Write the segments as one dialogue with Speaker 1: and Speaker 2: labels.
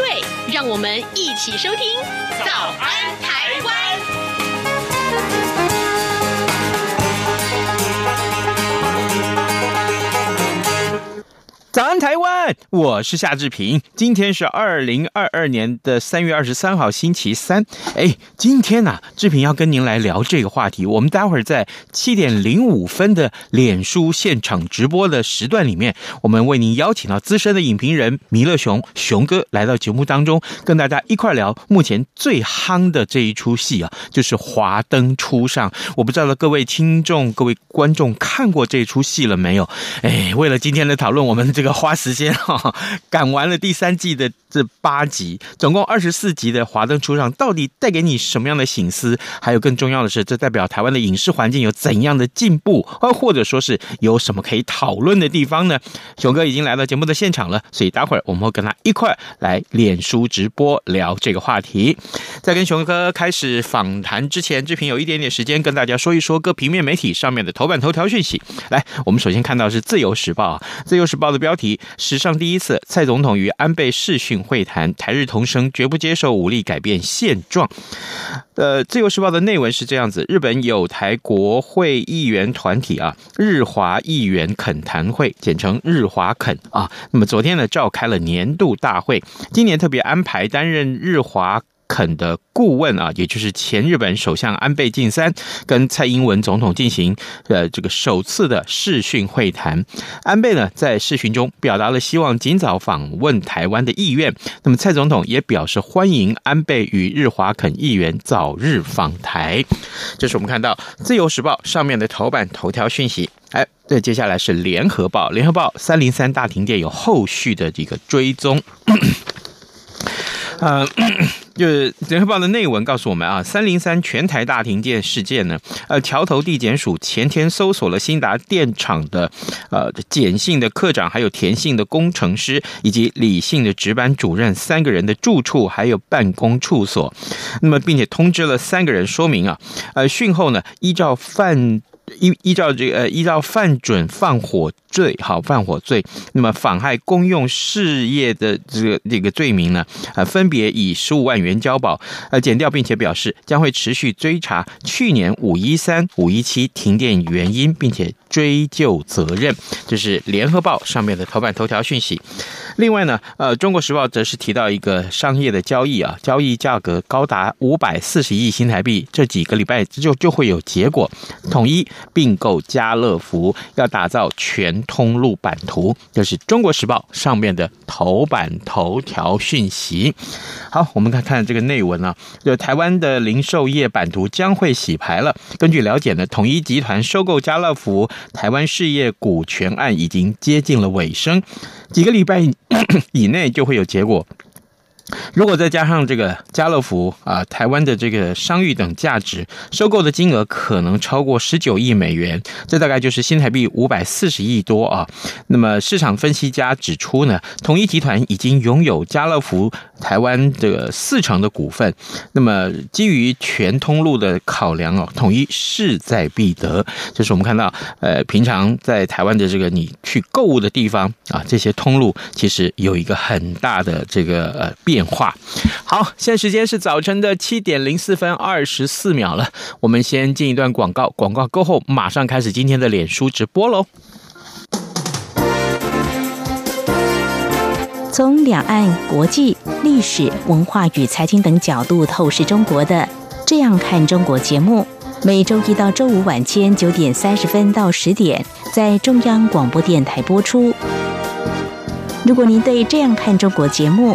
Speaker 1: 对，让我们一起收听《早安台
Speaker 2: 湾》。安，台湾！我是夏志平。今天是二零二二年的三月二十三号，星期三。哎，今天呢、志平要跟您来聊这个话题。我们待会儿在七点零五分的脸书现场直播的时段里面，我们为您邀请到资深的影评人弥勒熊熊哥来到节目当中，跟大家一块聊目前最夯的这一出戏啊，就是《华灯初上》。我不知道各位听众、各位观众看过这出戏了没有？哎，为了今天的讨论，我们。这个花时间哈，赶完了第三季的这八集，总共二十四集的《华灯初上》，到底带给你什么样的醒思？还有更重要的是，这代表台湾的影视环境有怎样的进步，或或者说是有什么可以讨论的地方呢？熊哥已经来到节目的现场了，所以待会儿我们会跟他一块来脸书直播聊这个话题。在跟熊哥开始访谈之前，志平有一点点时间跟大家说一说各平面媒体上面的头版头条讯息。来，我们首先看到是《自由时报》啊，《自由时报》的标。题史上第一次，蔡总统与安倍视讯会谈，台日同声绝不接受武力改变现状。呃，《自由时报》的内文是这样子：日本友台国会议员团体啊，日华议员恳谈会，简称日华恳啊。那么昨天呢，召开了年度大会，今年特别安排担任日华。肯的顾问啊，也就是前日本首相安倍晋三跟蔡英文总统进行呃这个首次的视讯会谈。安倍呢在视讯中表达了希望尽早访问台湾的意愿。那么蔡总统也表示欢迎安倍与日华肯议员早日访台。这是我们看到《自由时报》上面的头版头条讯息。哎，对，接下来是《联合报》。《联合报》三零三大停电有后续的这个追踪。呃，就是《联合报》的内文告诉我们啊，三零三全台大停电事件呢，呃，桥头地检署前天搜索了新达电厂的呃简姓的科长，还有田姓的工程师，以及李姓的值班主任三个人的住处还有办公处所，那么并且通知了三个人说明啊，呃，讯后呢，依照犯。依依照这个呃，依照犯准放火罪，好，放火罪，那么妨害公用事业的这个这个罪名呢，呃，分别以十五万元交保，呃，减掉，并且表示将会持续追查去年五一三、五一七停电原因，并且追究责任。这是联合报上面的头版头条讯息。另外呢，呃，中国时报则是提到一个商业的交易啊，交易价格高达五百四十亿新台币，这几个礼拜就就会有结果，统一。并购家乐福，要打造全通路版图，这是中国时报上面的头版头条讯息。好，我们看看这个内文啊，就台湾的零售业版图将会洗牌了。根据了解呢，统一集团收购家乐福台湾事业股权案已经接近了尾声，几个礼拜以 内就会有结果。如果再加上这个家乐福啊，台湾的这个商誉等价值，收购的金额可能超过十九亿美元，这大概就是新台币五百四十亿多啊。那么市场分析家指出呢，统一集团已经拥有家乐福台湾的四成的股份。那么基于全通路的考量哦，统一势在必得。就是我们看到，呃，平常在台湾的这个你去购物的地方啊，这些通路其实有一个很大的这个呃变。电话，好，现在时间是早晨的七点零四分二十四秒了。我们先进一段广告，广告过后马上开始今天的脸书直播喽。
Speaker 3: 从两岸、国际、历史文化与财经等角度透视中国的《这样看中国》节目，每周一到周五晚间九点三十分到十点在中央广播电台播出。如果您对《这样看中国》节目，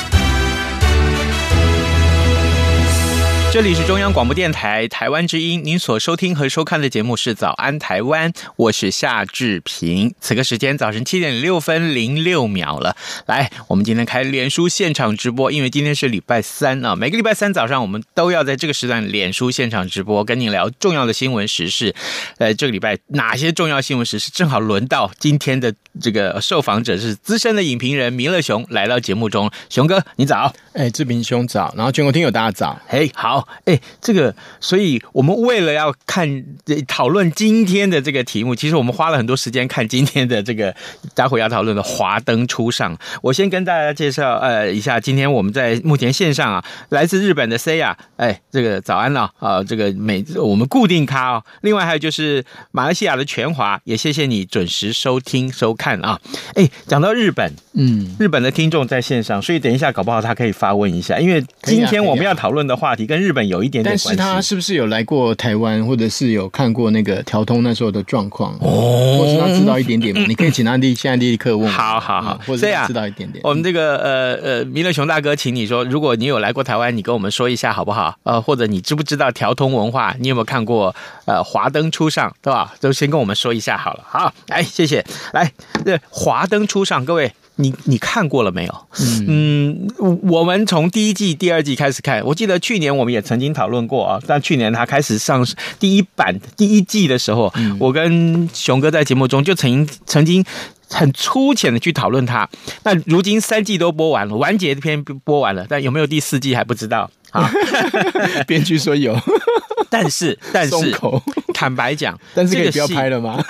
Speaker 2: 这里是中央广播电台台湾之音，您所收听和收看的节目是《早安台湾》，我是夏志平。此刻时间早晨七点六分零六秒了。来，我们今天开脸书现场直播，因为今天是礼拜三啊，每个礼拜三早上我们都要在这个时段脸书现场直播，跟您聊重要的新闻时事。呃，这个礼拜哪些重要新闻时事正好轮到今天的这个受访者是资深的影评人弥勒熊来到节目中。熊哥，你早。
Speaker 4: 哎，志平兄早，然后全国听友大家早。
Speaker 2: 嘿，好。哎，这个，所以我们为了要看讨论今天的这个题目，其实我们花了很多时间看今天的这个 待会要讨论的华灯初上。我先跟大家介绍呃一下，今天我们在目前线上啊，来自日本的 Saya，哎，这个早安了啊，啊，这个每我们固定咖哦。另外还有就是马来西亚的全华，也谢谢你准时收听收看啊。哎，讲到日本，嗯，日本的听众在线上，所以等一下搞不好他可以发问一下，因为今天我们要讨论的话题跟日日本有一点点关系，
Speaker 4: 但是他是不是有来过台湾，或者是有看过那个条通那时候的状况？哦，或是他知道一点点嘛？你可以请他立现在立刻问。
Speaker 2: 好好好，
Speaker 4: 或者知道一点点。
Speaker 2: 我们这个呃呃，弥勒熊大哥，请你说，如果你有来过台湾，你跟我们说一下好不好？呃，或者你知不知道条通文化？你有没有看过呃华灯初上，对吧？都先跟我们说一下好了。好，来，谢谢。来，这华灯初上，各位。你你看过了没有？嗯，我们从第一季、第二季开始看。我记得去年我们也曾经讨论过啊。但去年他开始上第一版第一季的时候，嗯、我跟熊哥在节目中就曾经曾经很粗浅的去讨论他。那如今三季都播完了，完结篇播完了，但有没有第四季还不知道啊。
Speaker 4: 编剧说有，
Speaker 2: 但是但是
Speaker 4: 口
Speaker 2: 坦白讲，
Speaker 4: 但是可以不要拍了吗？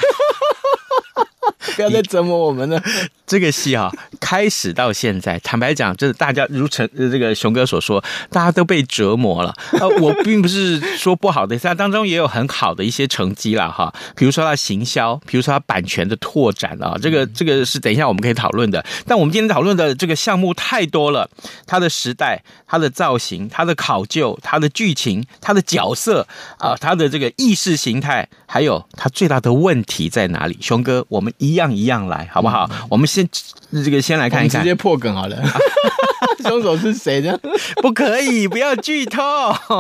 Speaker 4: 不要再折磨我们了。
Speaker 2: 这个戏啊，开始到现在，坦白讲，就是大家如陈这个熊哥所说，大家都被折磨了。呃，我并不是说不好的，它当中也有很好的一些成绩了哈。比如说它行销，比如说它版权的拓展啊，这个这个是等一下我们可以讨论的。但我们今天讨论的这个项目太多了，它的时代、它的造型、它的考究、它的剧情、它的角色啊，它的这个意识形态，还有它最大的问题在哪里？熊哥，我们一样一样来，好不好？我们先。这个先来看一看，
Speaker 4: 直接破梗好了。凶手是谁呢？
Speaker 2: 不可以，不要剧透。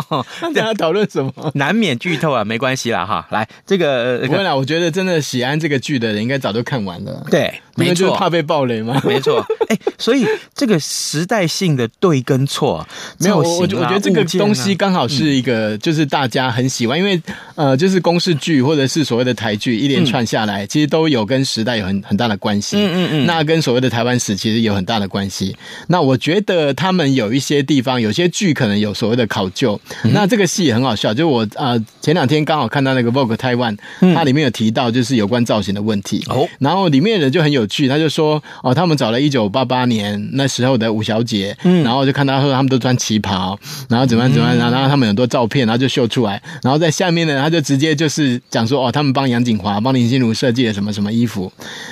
Speaker 4: 大家讨论什么？
Speaker 2: 难免剧透啊，没关系啦哈。来，这个
Speaker 4: 不会啦，我觉得真的喜欢这个剧的人，应该早就看完了。
Speaker 2: 对，没错，
Speaker 4: 就是怕被暴雷吗？
Speaker 2: 没错。哎，所以这个时代性的对跟错，
Speaker 4: 没有。我我觉得这个东西刚好是一个，就是大家很喜欢，因为呃，就是公式剧或者是所谓的台剧，一连串下来，其实都有跟时代有很很大的关系。嗯嗯嗯。那跟所谓的台湾史其实有很大的关系。那我觉得。呃，他们有一些地方，有些剧可能有所谓的考究。嗯、那这个戏也很好笑，就我呃前两天刚好看到那个 Vogue Taiwan，它里面有提到就是有关造型的问题。哦、嗯，然后里面的人就很有趣，他就说哦，他们找了一九八八年那时候的五小姐，嗯，然后就看到说他们都穿旗袍，然后怎么样怎么样，然后他们很多照片，然后就秀出来，然后在下面呢，他就直接就是讲说哦，他们帮杨景华、帮林心如设计了什么什么衣服，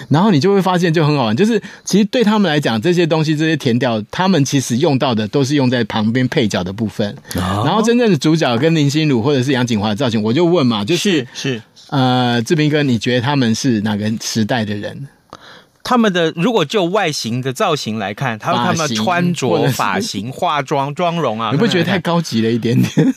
Speaker 4: 然后你就会发现就很好玩，就是其实对他们来讲这些东西这些填调，他们其实用到的都是用在旁边配角的部分，然后真正的主角跟林心如或者是杨景华的造型，我就问嘛，就是
Speaker 2: 是
Speaker 4: 呃，志平哥，你觉得他们是哪个时代的人？
Speaker 2: 他们的如果就外形的造型来看，他们他们穿着、发型、化妆、妆容啊，
Speaker 4: 你不觉得太高级了一点点？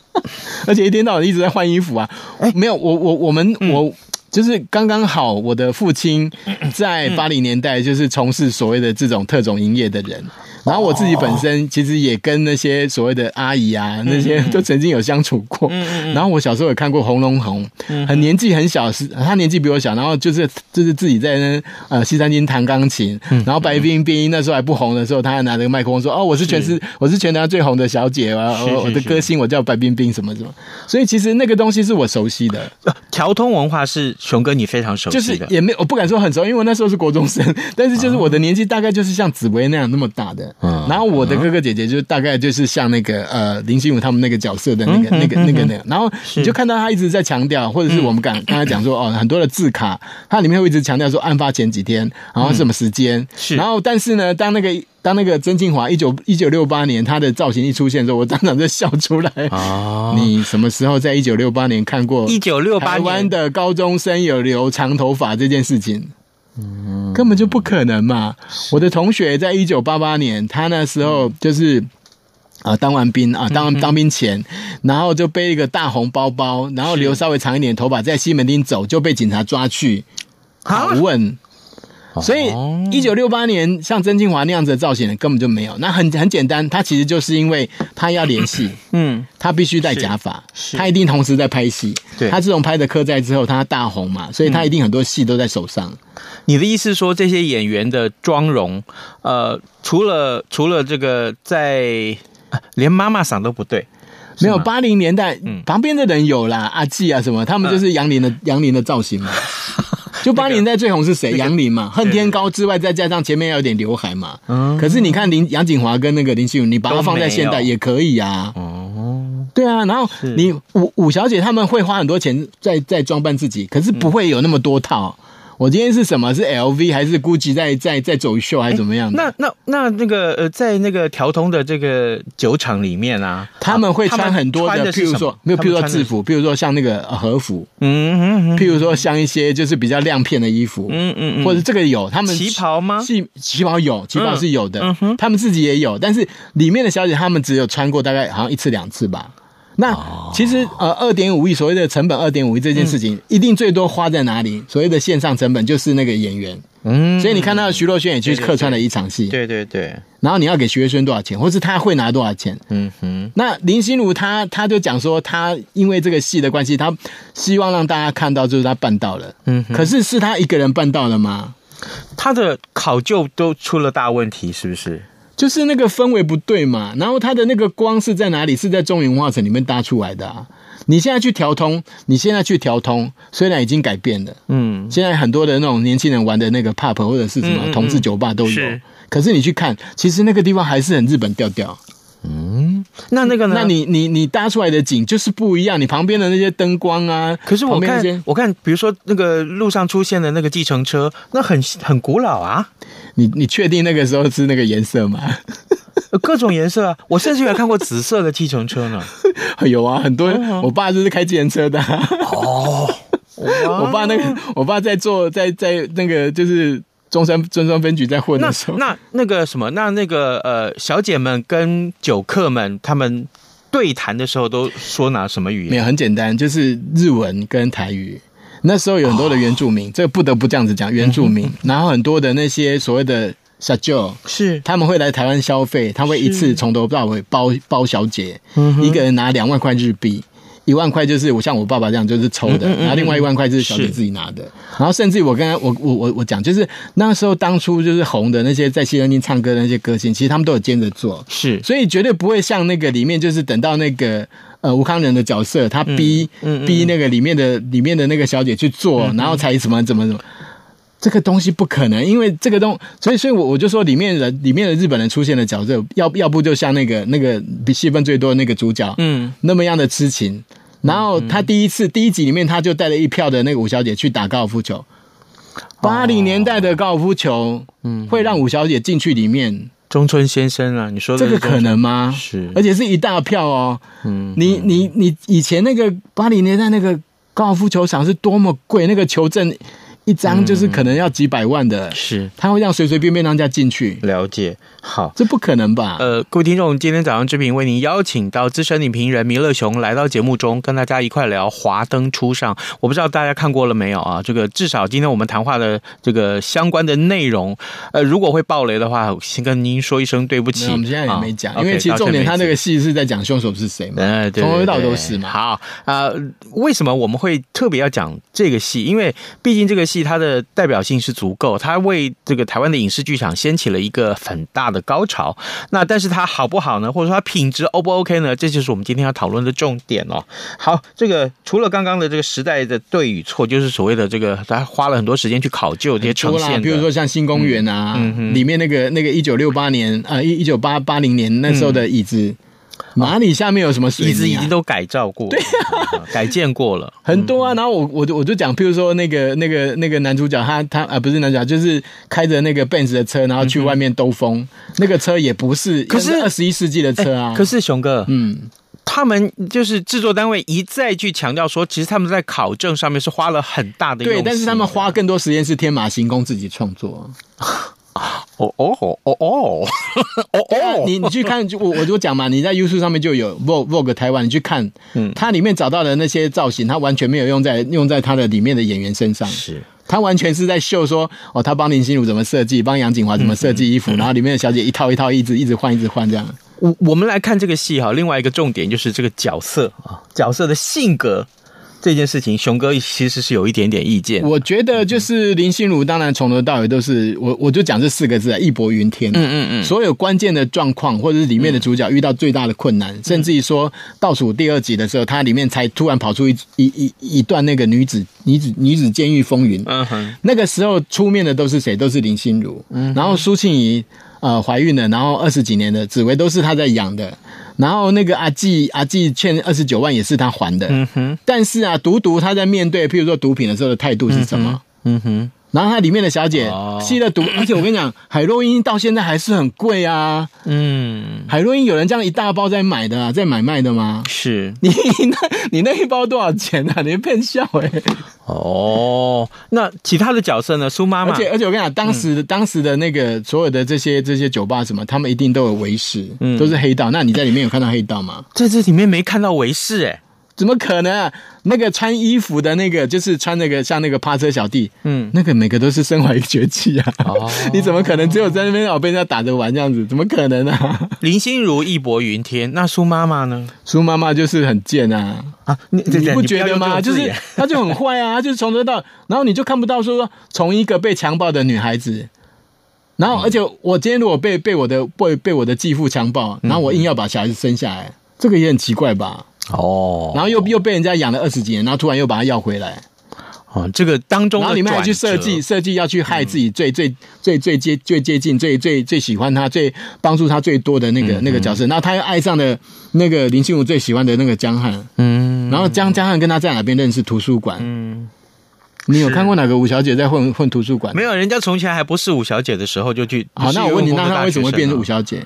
Speaker 4: 而且一天到晚一直在换衣服啊？哎，没有，我我我们我。就是刚刚好，我的父亲在八零年代就是从事所谓的这种特种营业的人，然后我自己本身其实也跟那些所谓的阿姨啊，那些都曾经有相处过。然后我小时候也看过《红龙红》，很年纪很小，是他年纪比我小，然后就是就是自己在那呃西餐厅弹钢琴。然后白冰冰那时候还不红的时候，他还拿着个麦克风说：“哦，我是全是我是全台最红的小姐啊，我的歌星我叫白冰冰什么什么。”所以其实那个东西是我熟悉的。
Speaker 2: 条通文化是熊哥你非常熟悉的，
Speaker 4: 就是也没我不敢说很熟，因为我那时候是国中生，但是就是我的年纪大概就是像紫薇那样那么大的。然后我的哥哥姐姐就大概就是像那个呃林心如他们那个角色的那个那个那个那个，然后你就看到他一直在强调，或者是我们刚刚才讲说哦，很多的字卡，它里面会一直强调说案发前几天，然后什么时间，是，然后但是呢，当那个当那个曾庆华一九一九六八年他的造型一出现的时候，我当场就笑出来。哦，你什么时候在一九六八年看过一九六八年台湾的高中生有留长头发这件事情？嗯，根本就不可能嘛！我的同学在一九八八年，他那时候就是啊、呃，当完兵啊，当当兵前，然后就背一个大红包包，然后留稍微长一点头发，在西门町走，就被警察抓去拷问。所以，一九六八年像曾庆华那样子的造型的根本就没有。那很很简单，他其实就是因为他要联系，嗯，他必须戴假发，他一定同时在拍戏。对，他自从拍的《客栈》之后，他大红嘛，所以他一定很多戏都在手上。
Speaker 2: 你的意思说，这些演员的妆容，呃，除了除了这个在，连妈妈嗓都不对，
Speaker 4: 没有八零年代，嗯，旁边的人有啦，阿季啊什么，他们就是杨林的杨林的造型嘛。就八零年代最红是谁？杨林嘛，恨天高之外，再加上前面要有点刘海嘛。嗯。可是你看林杨景华跟那个林心如，你把它放在现代也可以啊。哦。对啊，然后你五五小姐他们会花很多钱在在装扮自己，可是不会有那么多套。我今天是什么？是 LV 还是 GUCCI 在在在走秀还是怎么样？
Speaker 2: 那那那那个呃，在那个条通的这个酒厂里面啊，
Speaker 4: 他们会穿很多的，譬如说没有，譬如说制服，譬如说像那个和服，嗯嗯，譬如说像一些就是比较亮片的衣服，嗯嗯，或者这个有他们
Speaker 2: 旗袍吗？
Speaker 4: 旗旗袍有，旗袍是有的，他们自己也有，但是里面的小姐他们只有穿过大概好像一次两次吧。那其实呃，二点五亿所谓的成本，二点五亿这件事情，一定最多花在哪里？所谓的线上成本就是那个演员，嗯，所以你看到徐若瑄也去客串了一场戏，
Speaker 2: 对对对。
Speaker 4: 然后你要给徐若瑄多少钱，或是他会拿多少钱？嗯哼。那林心如她她就讲说，她因为这个戏的关系，她希望让大家看到，就是她办到了。嗯哼，可是是她一个人办到了吗？
Speaker 2: 她的考究都出了大问题，是不是？
Speaker 4: 就是那个氛围不对嘛，然后它的那个光是在哪里？是在中原文化城里面搭出来的啊！你现在去调通，你现在去调通，虽然已经改变了，嗯，现在很多的那种年轻人玩的那个 pub 或者是什么同志酒吧都有，嗯嗯，可是你去看，其实那个地方还是很日本调调。
Speaker 2: 嗯，那那个呢？
Speaker 4: 那你你你搭出来的景就是不一样，你旁边的那些灯光啊，
Speaker 2: 可是我看我看，比如说那个路上出现的那个计程车，那很很古老啊。
Speaker 4: 你你确定那个时候是那个颜色吗？
Speaker 2: 各种颜色啊，我甚至有看过紫色的计程车呢。
Speaker 4: 有啊，很多。我爸就是开计程车的。哦，我爸那个，我爸在做，在在那个就是。中山中山分局在混的时候，
Speaker 2: 那那，那个什么，那那个呃，小姐们跟酒客们他们对谈的时候都说拿什么语言？
Speaker 4: 没有，很简单，就是日文跟台语。那时候有很多的原住民，哦、这个不得不这样子讲，原住民。嗯、然后很多的那些所谓的小舅是。他们会来台湾消费，他会一次从头到尾包包小姐，嗯、一个人拿两万块日币。一万块就是我像我爸爸这样就是抽的，然后另外一万块就是小姐自己拿的，然后甚至我刚才我我我我讲，就是那时候当初就是红的那些在西门町唱歌的那些歌星，其实他们都有兼着做，是，所以绝对不会像那个里面就是等到那个呃吴康仁的角色，他逼逼那个里面的里面的那个小姐去做，然后才什么怎么怎么。这个东西不可能，因为这个东，所以所以，我我就说里面人里面的日本人出现的角色，要要不就像那个那个比戏份最多的那个主角，嗯，那么样的痴情，然后他第一次第一集里面他就带了一票的那个五小姐去打高尔夫球，八零年代的高尔夫球，嗯，会让五小姐进去里面。
Speaker 2: 中村先生啊，你说
Speaker 4: 这个可能吗？是，而且是一大票哦，嗯，你你你以前那个八零年代那个高尔夫球场是多么贵，那个球证。一张就是可能要几百万的，
Speaker 2: 嗯、是
Speaker 4: 他会这样随随便便让人家进去？
Speaker 2: 了解，好，
Speaker 4: 这不可能吧？
Speaker 2: 呃，各位听众，今天早上之平为您邀请到资深影评人弥勒熊来到节目中，跟大家一块聊《华灯初上》。我不知道大家看过了没有啊？这个至少今天我们谈话的这个相关的内容，呃，如果会爆雷的话，先跟您说一声对不起。
Speaker 4: 我们现在也没讲，啊、因为其实重点他那个戏是在讲凶手是谁嘛？从头到尾都是嘛。
Speaker 2: 好啊、呃，为什么我们会特别要讲这个戏？因为毕竟这个戏它的代表。性是足够，它为这个台湾的影视剧场掀起了一个很大的高潮。那但是它好不好呢？或者说它品质 O 不 OK 呢？这就是我们今天要讨论的重点哦。好，这个除了刚刚的这个时代的对与错，就是所谓的这个，他花了很多时间去考究这些呈现，
Speaker 4: 比如说像新公园啊，嗯嗯、里面那个那个一九六八年啊，一一九八八零年那时候的椅子。嗯哪里下面有什么水、啊？
Speaker 2: 椅子已经都改造过，对、啊，改建过了
Speaker 4: 很多啊。然后我我就我就讲，譬如说那个那个那个男主角他他啊不是男主角，就是开着那个 Benz 的车，然后去外面兜风。嗯、那个车也不是，可是二十一世纪的车啊。
Speaker 2: 可是熊哥，
Speaker 4: 嗯，
Speaker 2: 他们就是制作单位一再去强调说，其实他们在考证上面是花了很大的。
Speaker 4: 对，但是他们花更多时间是天马行空自己创作。
Speaker 2: 哦哦哦哦哦哦！
Speaker 4: 你你去看，就我我就讲嘛，你在 YouTube 上面就有 Vogue Vogue 台湾，你去看，嗯，它里面找到的那些造型，它完全没有用在用在它的里面的演员身上，
Speaker 2: 是，
Speaker 4: 它完全是在秀说，哦，他帮林心如怎么设计，帮杨谨华怎么设计衣服，嗯嗯、然后里面的小姐一套一套一直一直换一直换这样。
Speaker 2: 我我们来看这个戏哈，另外一个重点就是这个角色啊，角色的性格。这件事情，熊哥其实是有一点点意见。
Speaker 4: 我觉得就是林心如，当然从头到尾都是我，我就讲这四个字啊，义薄云天。
Speaker 2: 嗯嗯嗯，所
Speaker 4: 有关键的状况，或者是里面的主角遇到最大的困难，嗯、甚至于说倒数第二集的时候，它里面才突然跑出一一一一段那个女子女子女子监狱风云。
Speaker 2: 嗯哼，
Speaker 4: 那个时候出面的都是谁？都是林心如。嗯，然后苏庆仪呃怀孕了，然后二十几年的紫薇都是她在养的。然后那个阿季阿季欠二十九万也是他还的，
Speaker 2: 嗯哼。
Speaker 4: 但是啊，独独他在面对譬如说毒品的时候的态度是什么？
Speaker 2: 嗯哼。
Speaker 4: 然后它里面的小姐吸了毒，哦、而且我跟你讲，海洛因到现在还是很贵啊。
Speaker 2: 嗯，
Speaker 4: 海洛因有人这样一大包在买的啊，在买卖的吗？
Speaker 2: 是
Speaker 4: 你那，你那一包多少钱啊？你骗笑哎、欸！
Speaker 2: 哦，那其他的角色呢？苏妈妈，
Speaker 4: 而且而且我跟你讲，当时、嗯、当时的那个所有的这些这些酒吧什么，他们一定都有维士，嗯，都是黑道。那你在里面有看到黑道吗？
Speaker 2: 在这里面没看到维士哎。
Speaker 4: 怎么可能啊？那个穿衣服的那个，就是穿那个像那个趴车小弟，
Speaker 2: 嗯，
Speaker 4: 那个每个都是身怀绝技啊！
Speaker 2: 哦，
Speaker 4: 你怎么可能只有在那边哦被人家打着玩这样子？怎么可能啊？
Speaker 2: 林心如义薄云天，那苏妈妈呢？
Speaker 4: 苏妈妈就是很贱啊！
Speaker 2: 啊，
Speaker 4: 你你不觉得吗？就是 她就很坏啊，她就是从头到，然后你就看不到说从一个被强暴的女孩子，然后而且我今天如果被被我的被被我的继父强暴，然后我硬要把小孩子生下来，这个也很奇怪吧？
Speaker 2: 哦，
Speaker 4: 然后又又被人家养了二十几年，然后突然又把他要回来，
Speaker 2: 哦，这个当中，
Speaker 4: 然后里面还去设计设计要去害自己最、嗯、最最最接最接近最最最喜欢他最帮助他最多的那个、嗯、那个角色，然后他又爱上了那个林心如最喜欢的那个江汉，
Speaker 2: 嗯，
Speaker 4: 然后江江汉跟他在哪边认识？图书馆，
Speaker 2: 嗯，
Speaker 4: 你有看过哪个五小姐在混混图书馆？
Speaker 2: 没有，人家从前还不是五小姐的时候就去。
Speaker 4: 好，那我问你，那他为什么会变成五小姐？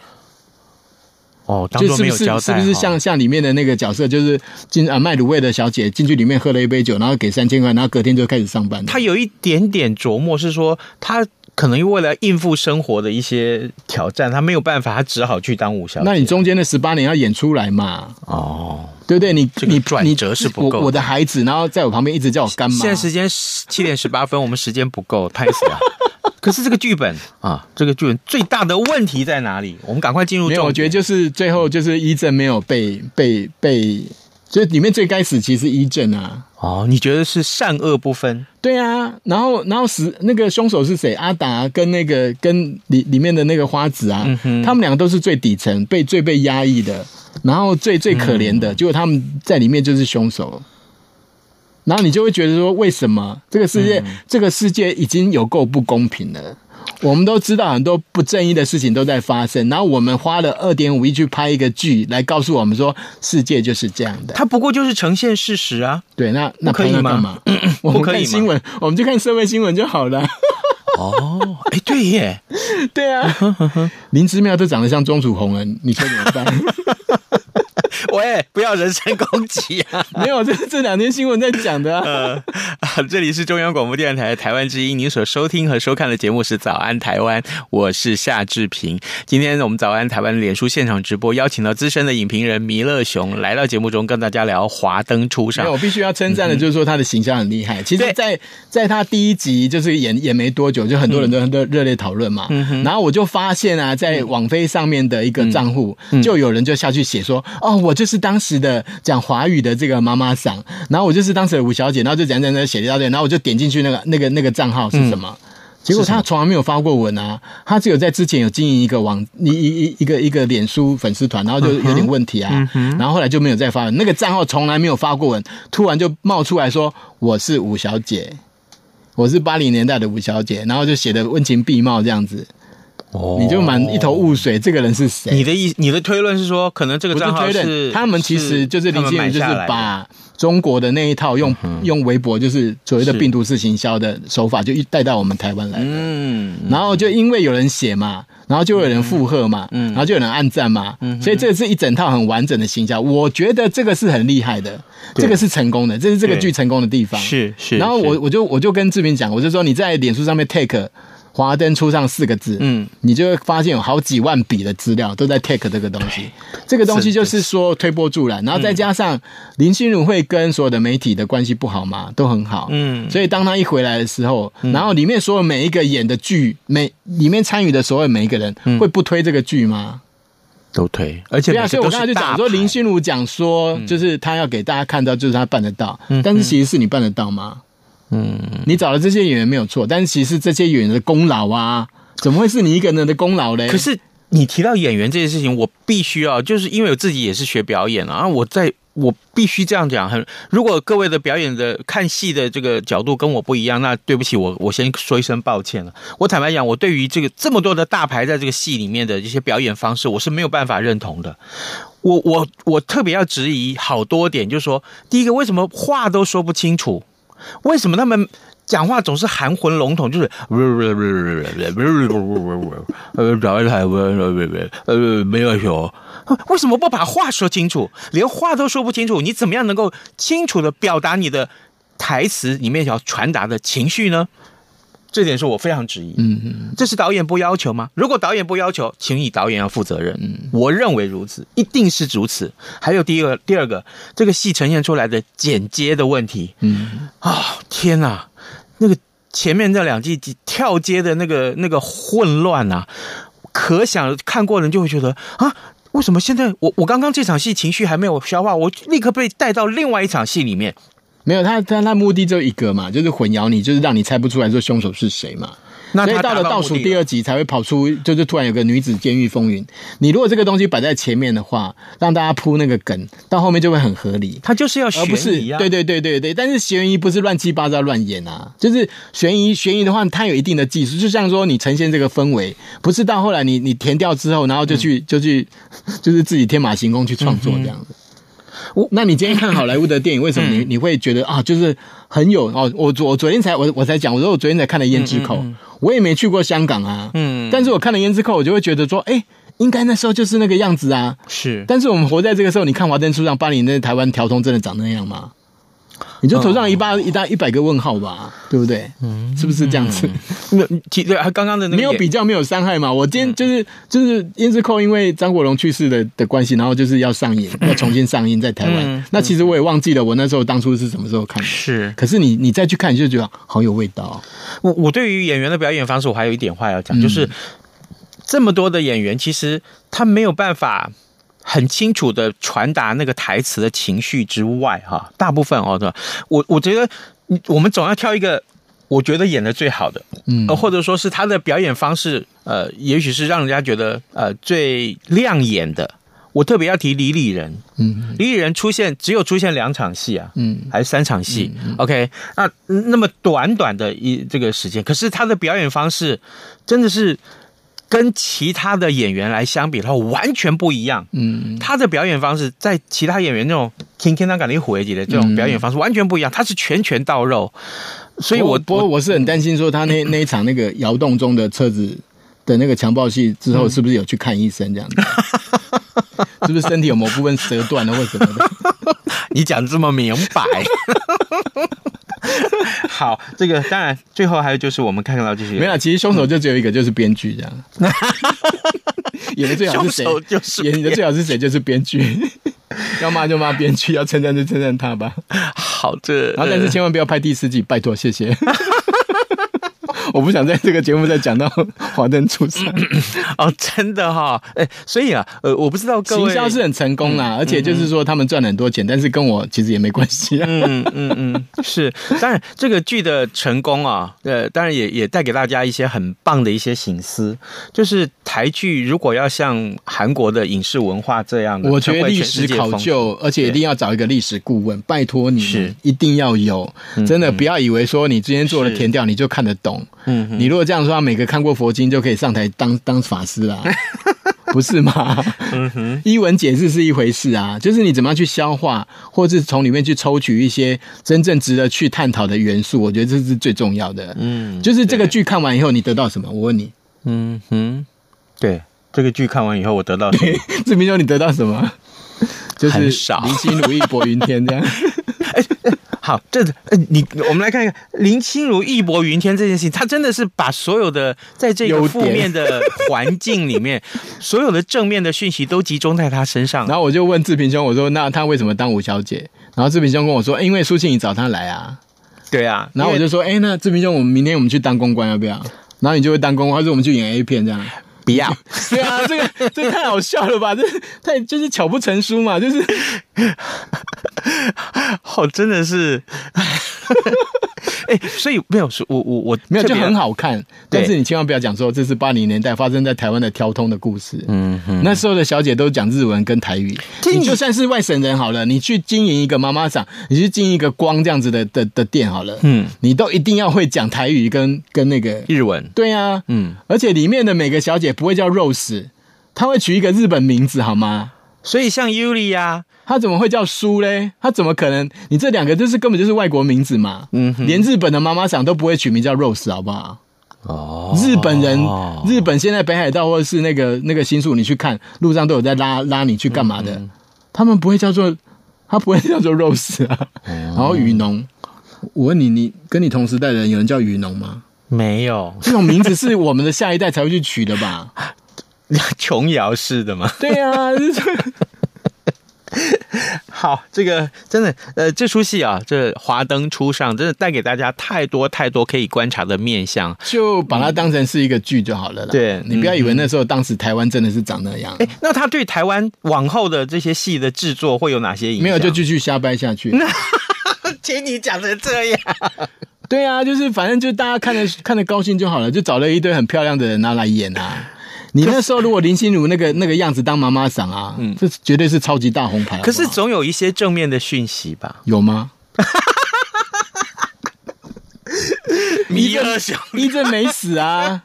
Speaker 2: 哦，当做没有交代，
Speaker 4: 是不是是不是像像里面的那个角色，就是进啊卖卤味的小姐进去里面喝了一杯酒，然后给三千块，然后隔天就开始上班。
Speaker 2: 他有一点点琢磨，是说他可能为了应付生活的一些挑战，他没有办法，他只好去当武小姐。
Speaker 4: 那你中间的十八年要演出来嘛？
Speaker 2: 哦，
Speaker 4: 对不对？你你
Speaker 2: 转折是不够
Speaker 4: 我，我的孩子，然后在我旁边一直叫我干妈。
Speaker 2: 现在时间七点十八分，我们时间不够，拍死了。可是这个剧本啊，这个剧本最大的问题在哪里？我们赶快进入。
Speaker 4: 我觉得就是最后就是一正没有被被被，所以里面最该死其实一正啊。
Speaker 2: 哦，你觉得是善恶不分？
Speaker 4: 对啊，然后然后死那个凶手是谁？阿达跟那个跟里里面的那个花子啊，
Speaker 2: 嗯、
Speaker 4: 他们两个都是最底层、被最被压抑的，然后最最可怜的，嗯、结果他们在里面就是凶手。然后你就会觉得说，为什么这个世界，嗯、这个世界已经有够不公平了？我们都知道很多不正义的事情都在发生，然后我们花了二点五亿去拍一个剧来告诉我们说，世界就是这样的。
Speaker 2: 它不过就是呈现事实啊。对，
Speaker 4: 那那
Speaker 2: 可以吗？
Speaker 4: 我们看新闻，我们就看社会新闻就好了。
Speaker 2: 哦，哎，对耶，
Speaker 4: 对啊，林之妙都长得像钟楚红了，你说怎么办？
Speaker 2: 喂，不要人身攻击啊！
Speaker 4: 没有，这这两天新闻在讲的 啊。
Speaker 2: 这里是中央广播电台台湾之音，您所收听和收看的节目是《早安台湾》，我是夏志平。今天我们《早安台湾》脸书现场直播，邀请到资深的影评人弥勒熊来到节目中，跟大家聊《华灯初上》。
Speaker 4: 我必须要称赞的，就是说他的形象很厉害。嗯、其实在，在在他第一集就是演演没多久，就很多人都很多热烈讨论嘛。嗯、然后我就发现啊，在网飞上面的一个账户，嗯、就有人就下去写说：“哦，我就是当时的讲华语的这个妈妈桑，然后我就是当时的吴小姐，然后就讲讲讲写了一大堆，然后我就点进去那个那个那个账号是什么？嗯、结果他从来没有发过文啊，他只有在之前有经营一个网一一一一个一个脸书粉丝团，然后就有点问题啊，然后后来就没有再发文。那个账号从来没有发过文，突然就冒出来说我是吴小姐，我是八零年代的吴小姐，然后就写的温情并茂这样子。哦，你就满一头雾水，这个人是谁？
Speaker 2: 你的意，你的推论是说，可能这个账号是，
Speaker 4: 是他们其实就是林心如，就是把中国的那一套用、嗯、用微博，就是所谓的病毒式行销的手法，就带到我们台湾来。嗯，然后就因为有人写嘛，然后就有人附和嘛，嗯，然后就有人按赞嘛，嗯，所以这是一整套很完整的行销。我觉得这个是很厉害的，这个是成功的，这是这个剧成功的地方。
Speaker 2: 是是。
Speaker 4: 然后我我就我就跟志明讲，我就说你在脸书上面 take。华灯初上四个字，嗯，你就会发现有好几万笔的资料都在 take 这个东西。这个东西就是说推波助澜，然后再加上林心如会跟所有的媒体的关系不好嘛，都很好，嗯，所以当他一回来的时候，然后里面所有每一个演的剧，每里面参与的所有每一个人，会不推这个剧吗？
Speaker 2: 都推，而且
Speaker 4: 所以我刚才就讲说，林心如讲说，就是他要给大家看到，就是他办得到，但是其实是你办得到吗？嗯，你找了这些演员没有错，但是其实这些演员的功劳啊，怎么会是你一个人的功劳嘞？
Speaker 2: 可是你提到演员这件事情，我必须要，就是因为我自己也是学表演啊，我在我必须这样讲。很，如果各位的表演的看戏的这个角度跟我不一样，那对不起，我我先说一声抱歉了。我坦白讲，我对于这个这么多的大牌在这个戏里面的这些表演方式，我是没有办法认同的。我我我特别要质疑好多点，就是说，第一个，为什么话都说不清楚？为什么他们讲话总是含混笼统？就是 呃，找一台呃，没有有，为什么不把话说清楚？连话都说不清楚，你怎么样能够清楚的表达你的台词里面要传达的情绪呢？这点是我非常质疑。嗯嗯，这是导演不要求吗？如果导演不要求，请以导演要负责任。嗯，我认为如此，一定是如此。还有第一个，第二个，这个戏呈现出来的剪接的问题。嗯啊、哦，天哪，那个前面那两季跳接的那个那个混乱啊，可想看过的人就会觉得啊，为什么现在我我刚刚这场戏情绪还没有消化，我立刻被带到另外一场戏里面。
Speaker 4: 没有他，他他目的只有一个嘛，就是混淆你，就是让你猜不出来说凶手是谁嘛。那所以到了倒数第二集才会跑出，就是突然有个女子监狱风云。你如果这个东西摆在前面的话，让大家铺那个梗，到后面就会很合理。
Speaker 2: 他就是要悬疑啊，而不是
Speaker 4: 对对对对对。但是悬疑不是乱七八糟乱演啊，就是悬疑悬疑的话，它有一定的技术。就像说你呈现这个氛围，不是到后来你你填掉之后，然后就去、嗯、就去就是自己天马行空去创作这样子。嗯我那你今天看好莱坞的电影，为什么你你会觉得啊，就是很有哦？我昨我昨天才我我才讲，我说我昨天才看了《胭脂扣》，嗯嗯嗯，我也没去过香港啊，嗯，但是我看了《胭脂扣》，我就会觉得说，哎、欸，应该那时候就是那个样子啊，
Speaker 2: 是。但
Speaker 4: 是我们活在这个时候，你看《华灯初上》八零年代台湾条通真的长那样吗？你就头上一巴一大一百个问号吧，对不对？嗯，是不是这样子？
Speaker 2: 那其实刚刚的那个
Speaker 4: 没有比较，没有伤害嘛。我今天就是就是《胭脂扣》，因为张国荣去世的的关系，然后就是要上映，要重新上映在台湾。那其实我也忘记了，我那时候当初是什么时候看的。
Speaker 2: 是，
Speaker 4: 可是你你再去看，你就觉得好有味道。
Speaker 2: 我我对于演员的表演方式，我还有一点话要讲，就是这么多的演员，其实他没有办法。很清楚的传达那个台词的情绪之外，哈，大部分哦，对吧？我我觉得，我们总要挑一个，我觉得演的最好的，嗯，或者说是他的表演方式，呃，也许是让人家觉得呃最亮眼的。我特别要提李李仁，嗯，李李仁出现只有出现两场戏啊，嗯，还是三场戏，嗯，OK，那那么短短的一这个时间，可是他的表演方式真的是。跟其他的演员来相比的话，完全不一样。嗯，他的表演方式在其他演员那种天天他感觉火一级的这种表演方式完全不一样，他是拳拳到肉。所以我，我不过
Speaker 4: 我是很担心说他那 那一场那个窑洞中的车子的那个强暴戏之后，是不是有去看医生这样子？是不是身体有某部分折断了或什么的？
Speaker 2: 你讲这么明白。好，这个当然，最后还有就是我们看到这些，
Speaker 4: 没有，其实凶手就只有一个，就是编剧这样。演的最好是谁？
Speaker 2: 就是
Speaker 4: 演的最好是谁？就是编剧。要骂就骂编剧，要称赞就称赞他吧。
Speaker 2: 好的，
Speaker 4: 然后但是千万不要拍第四季，拜托，谢谢。我不想在这个节目再讲到 华灯初上。
Speaker 2: 哦，真的哈、哦，哎，所以啊，呃，我不知道各位
Speaker 4: 行销是很成功啦，嗯、而且就是说他们赚了很多钱，嗯、但是跟我其实也没关系、啊。
Speaker 2: 嗯嗯嗯，是，当然这个剧的成功啊，呃，当然也也带给大家一些很棒的一些醒思，就是台剧如果要像韩国的影视文化这样的，
Speaker 4: 我觉得历史考究，而且一定要找一个历史顾问，拜托你是。一定要有，真的不要以为说你之前做了填调你就看得懂。嗯，你如果这样说，每个看过佛经就可以上台当当法师啦，不是吗？嗯哼，一文解释是一回事啊，就是你怎么样去消化，或是从里面去抽取一些真正值得去探讨的元素，我觉得这是最重要的。嗯，就是这个剧看完以后，你得到什么？我问你。
Speaker 2: 嗯哼，对，这个剧看完以后，我得到什么？
Speaker 4: 志明兄，你得到什么？就是林心如意薄云天这样。
Speaker 2: 好，这呃，你我们来看一看林心如义薄云天这件事情，他真的是把所有的在这个负面的环境里面，所有的正面的讯息都集中在他身上。
Speaker 4: 然后我就问志平兄，我说那他为什么当吴小姐？然后志平兄跟我说，欸、因为苏庆怡找他来啊。
Speaker 2: 对啊，
Speaker 4: 然后我就说，哎、欸，那志平兄，我们明天我们去当公关要不要？然后你就会当公关，还是我们去演 A 片这样？
Speaker 2: 不要。
Speaker 4: 对啊，这个这个太好笑了吧？这太就是巧不成书嘛，就是。
Speaker 2: 好，真的是，哎、欸，所以没有说，我我我
Speaker 4: 没有就很好看，但是你千万不要讲说这是八零年代发生在台湾的挑通的故事。嗯哼，那时候的小姐都讲日文跟台语，你就算是外省人好了，你去经营一个妈妈桑，你去经营一个光这样子的的的店好了，嗯，你都一定要会讲台语跟跟那个
Speaker 2: 日文。
Speaker 4: 对啊，嗯，而且里面的每个小姐不会叫 Rose，她会取一个日本名字好吗？
Speaker 2: 所以像 Yuri 呀。
Speaker 4: 他怎么会叫苏嘞？他怎么可能？你这两个就是根本就是外国名字嘛。嗯哼，连日本的妈妈桑都不会取名叫 Rose，好不好？哦，日本人，日本现在北海道或者是那个那个新宿，你去看路上都有在拉拉你去干嘛的？嗯、他们不会叫做，他不会叫做 Rose 啊。哦、然后雨农，我问你，你跟你同时代的人有人叫雨农吗？
Speaker 2: 没有，
Speaker 4: 这种名字是我们的下一代才会去取的吧？
Speaker 2: 琼瑶式的吗？
Speaker 4: 对呀、啊。
Speaker 2: 好，这个真的，呃，这出戏啊，这华灯初上，真的带给大家太多太多可以观察的面相，
Speaker 4: 就把它当成是一个剧就好了啦。
Speaker 2: 对，
Speaker 4: 你不要以为那时候当时台湾真的是长那样。
Speaker 2: 哎，那他对台湾往后的这些戏的制作会有哪些影响？
Speaker 4: 没有，就继续瞎掰下去。
Speaker 2: 听你讲成这样，
Speaker 4: 对啊，就是反正就大家看着看着高兴就好了，就找了一堆很漂亮的人拿来演啊。你那时候如果林心如那个那个样子当妈妈桑啊，嗯，这绝对是超级大红牌好好。
Speaker 2: 可是总有一些正面的讯息吧？
Speaker 4: 有吗？
Speaker 2: 一正兄，
Speaker 4: 一正没死啊。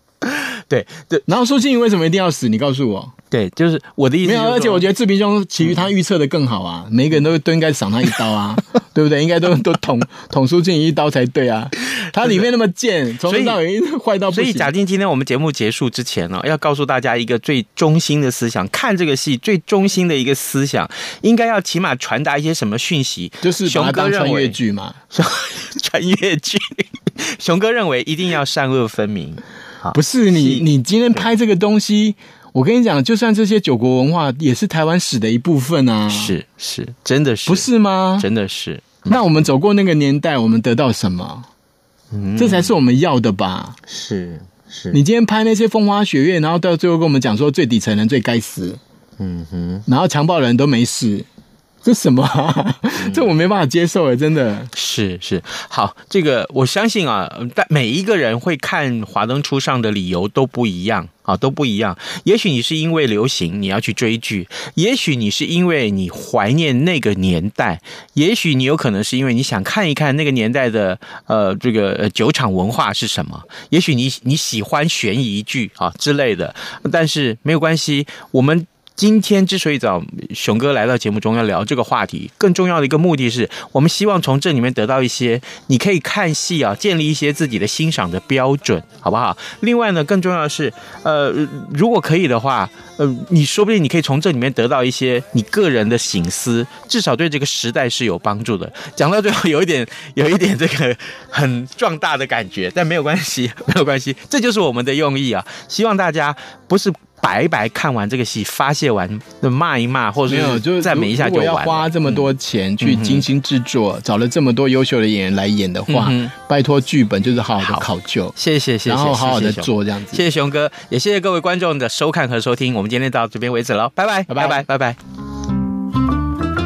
Speaker 2: 对对，
Speaker 4: 然后苏庆仪为什么一定要死？你告诉我。
Speaker 2: 对，就是我的意思。没有，
Speaker 4: 而且我觉得志平兄其余他预测的更好啊，每个人都都应该赏他一刀啊，对不对？应该都都捅 捅苏俊一刀才对啊。他里面那么贱，从头到尾坏到不行。
Speaker 2: 所以假定今天我们节目结束之前呢，要告诉大家一个最中心的思想：看这个戏最中心的一个思想，应该要起码传达一些什么讯息？
Speaker 4: 就是把它当穿越剧嘛，
Speaker 2: 穿越剧。熊哥认为一定要善恶分明。
Speaker 4: 不是你，你今天拍这个东西。我跟你讲，就算这些九国文化也是台湾史的一部分啊！
Speaker 2: 是是，真的是，
Speaker 4: 不是吗？
Speaker 2: 真的是。
Speaker 4: 那我们走过那个年代，我们得到什么？嗯，这才是我们要的吧？
Speaker 2: 是是。
Speaker 4: 你今天拍那些风花雪月，然后到最后跟我们讲说最底层人最该死，嗯哼，然后强暴人都没事。这什么、啊？这我没办法接受诶，真的
Speaker 2: 是是好。这个我相信啊，但每一个人会看《华灯初上》的理由都不一样啊，都不一样。也许你是因为流行你要去追剧，也许你是因为你怀念那个年代，也许你有可能是因为你想看一看那个年代的呃这个酒厂文化是什么，也许你你喜欢悬疑剧啊之类的。但是没有关系，我们。今天之所以找熊哥来到节目中要聊这个话题，更重要的一个目的是我们希望从这里面得到一些你可以看戏啊，建立一些自己的欣赏的标准，好不好？另外呢，更重要的是，呃，如果可以的话，呃，你说不定你可以从这里面得到一些你个人的醒思，至少对这个时代是有帮助的。讲到最后，有一点有一点这个很壮大的感觉，但没有关系，没有关系，这就是我们的用意啊！希望大家不是。白白看完这个戏，发泄完，骂一骂，或者是就赞美一下就完。
Speaker 4: 如果要花这么多钱去精心制作，嗯、找了这么多优秀的演员来演的话，嗯、拜托剧本就是好好的考究。
Speaker 2: 谢谢谢谢，
Speaker 4: 然后好好的做这样子。
Speaker 2: 谢谢熊哥，也谢谢各位观众的收看和收听。我们今天到这边为止了，拜拜拜拜拜拜。拜拜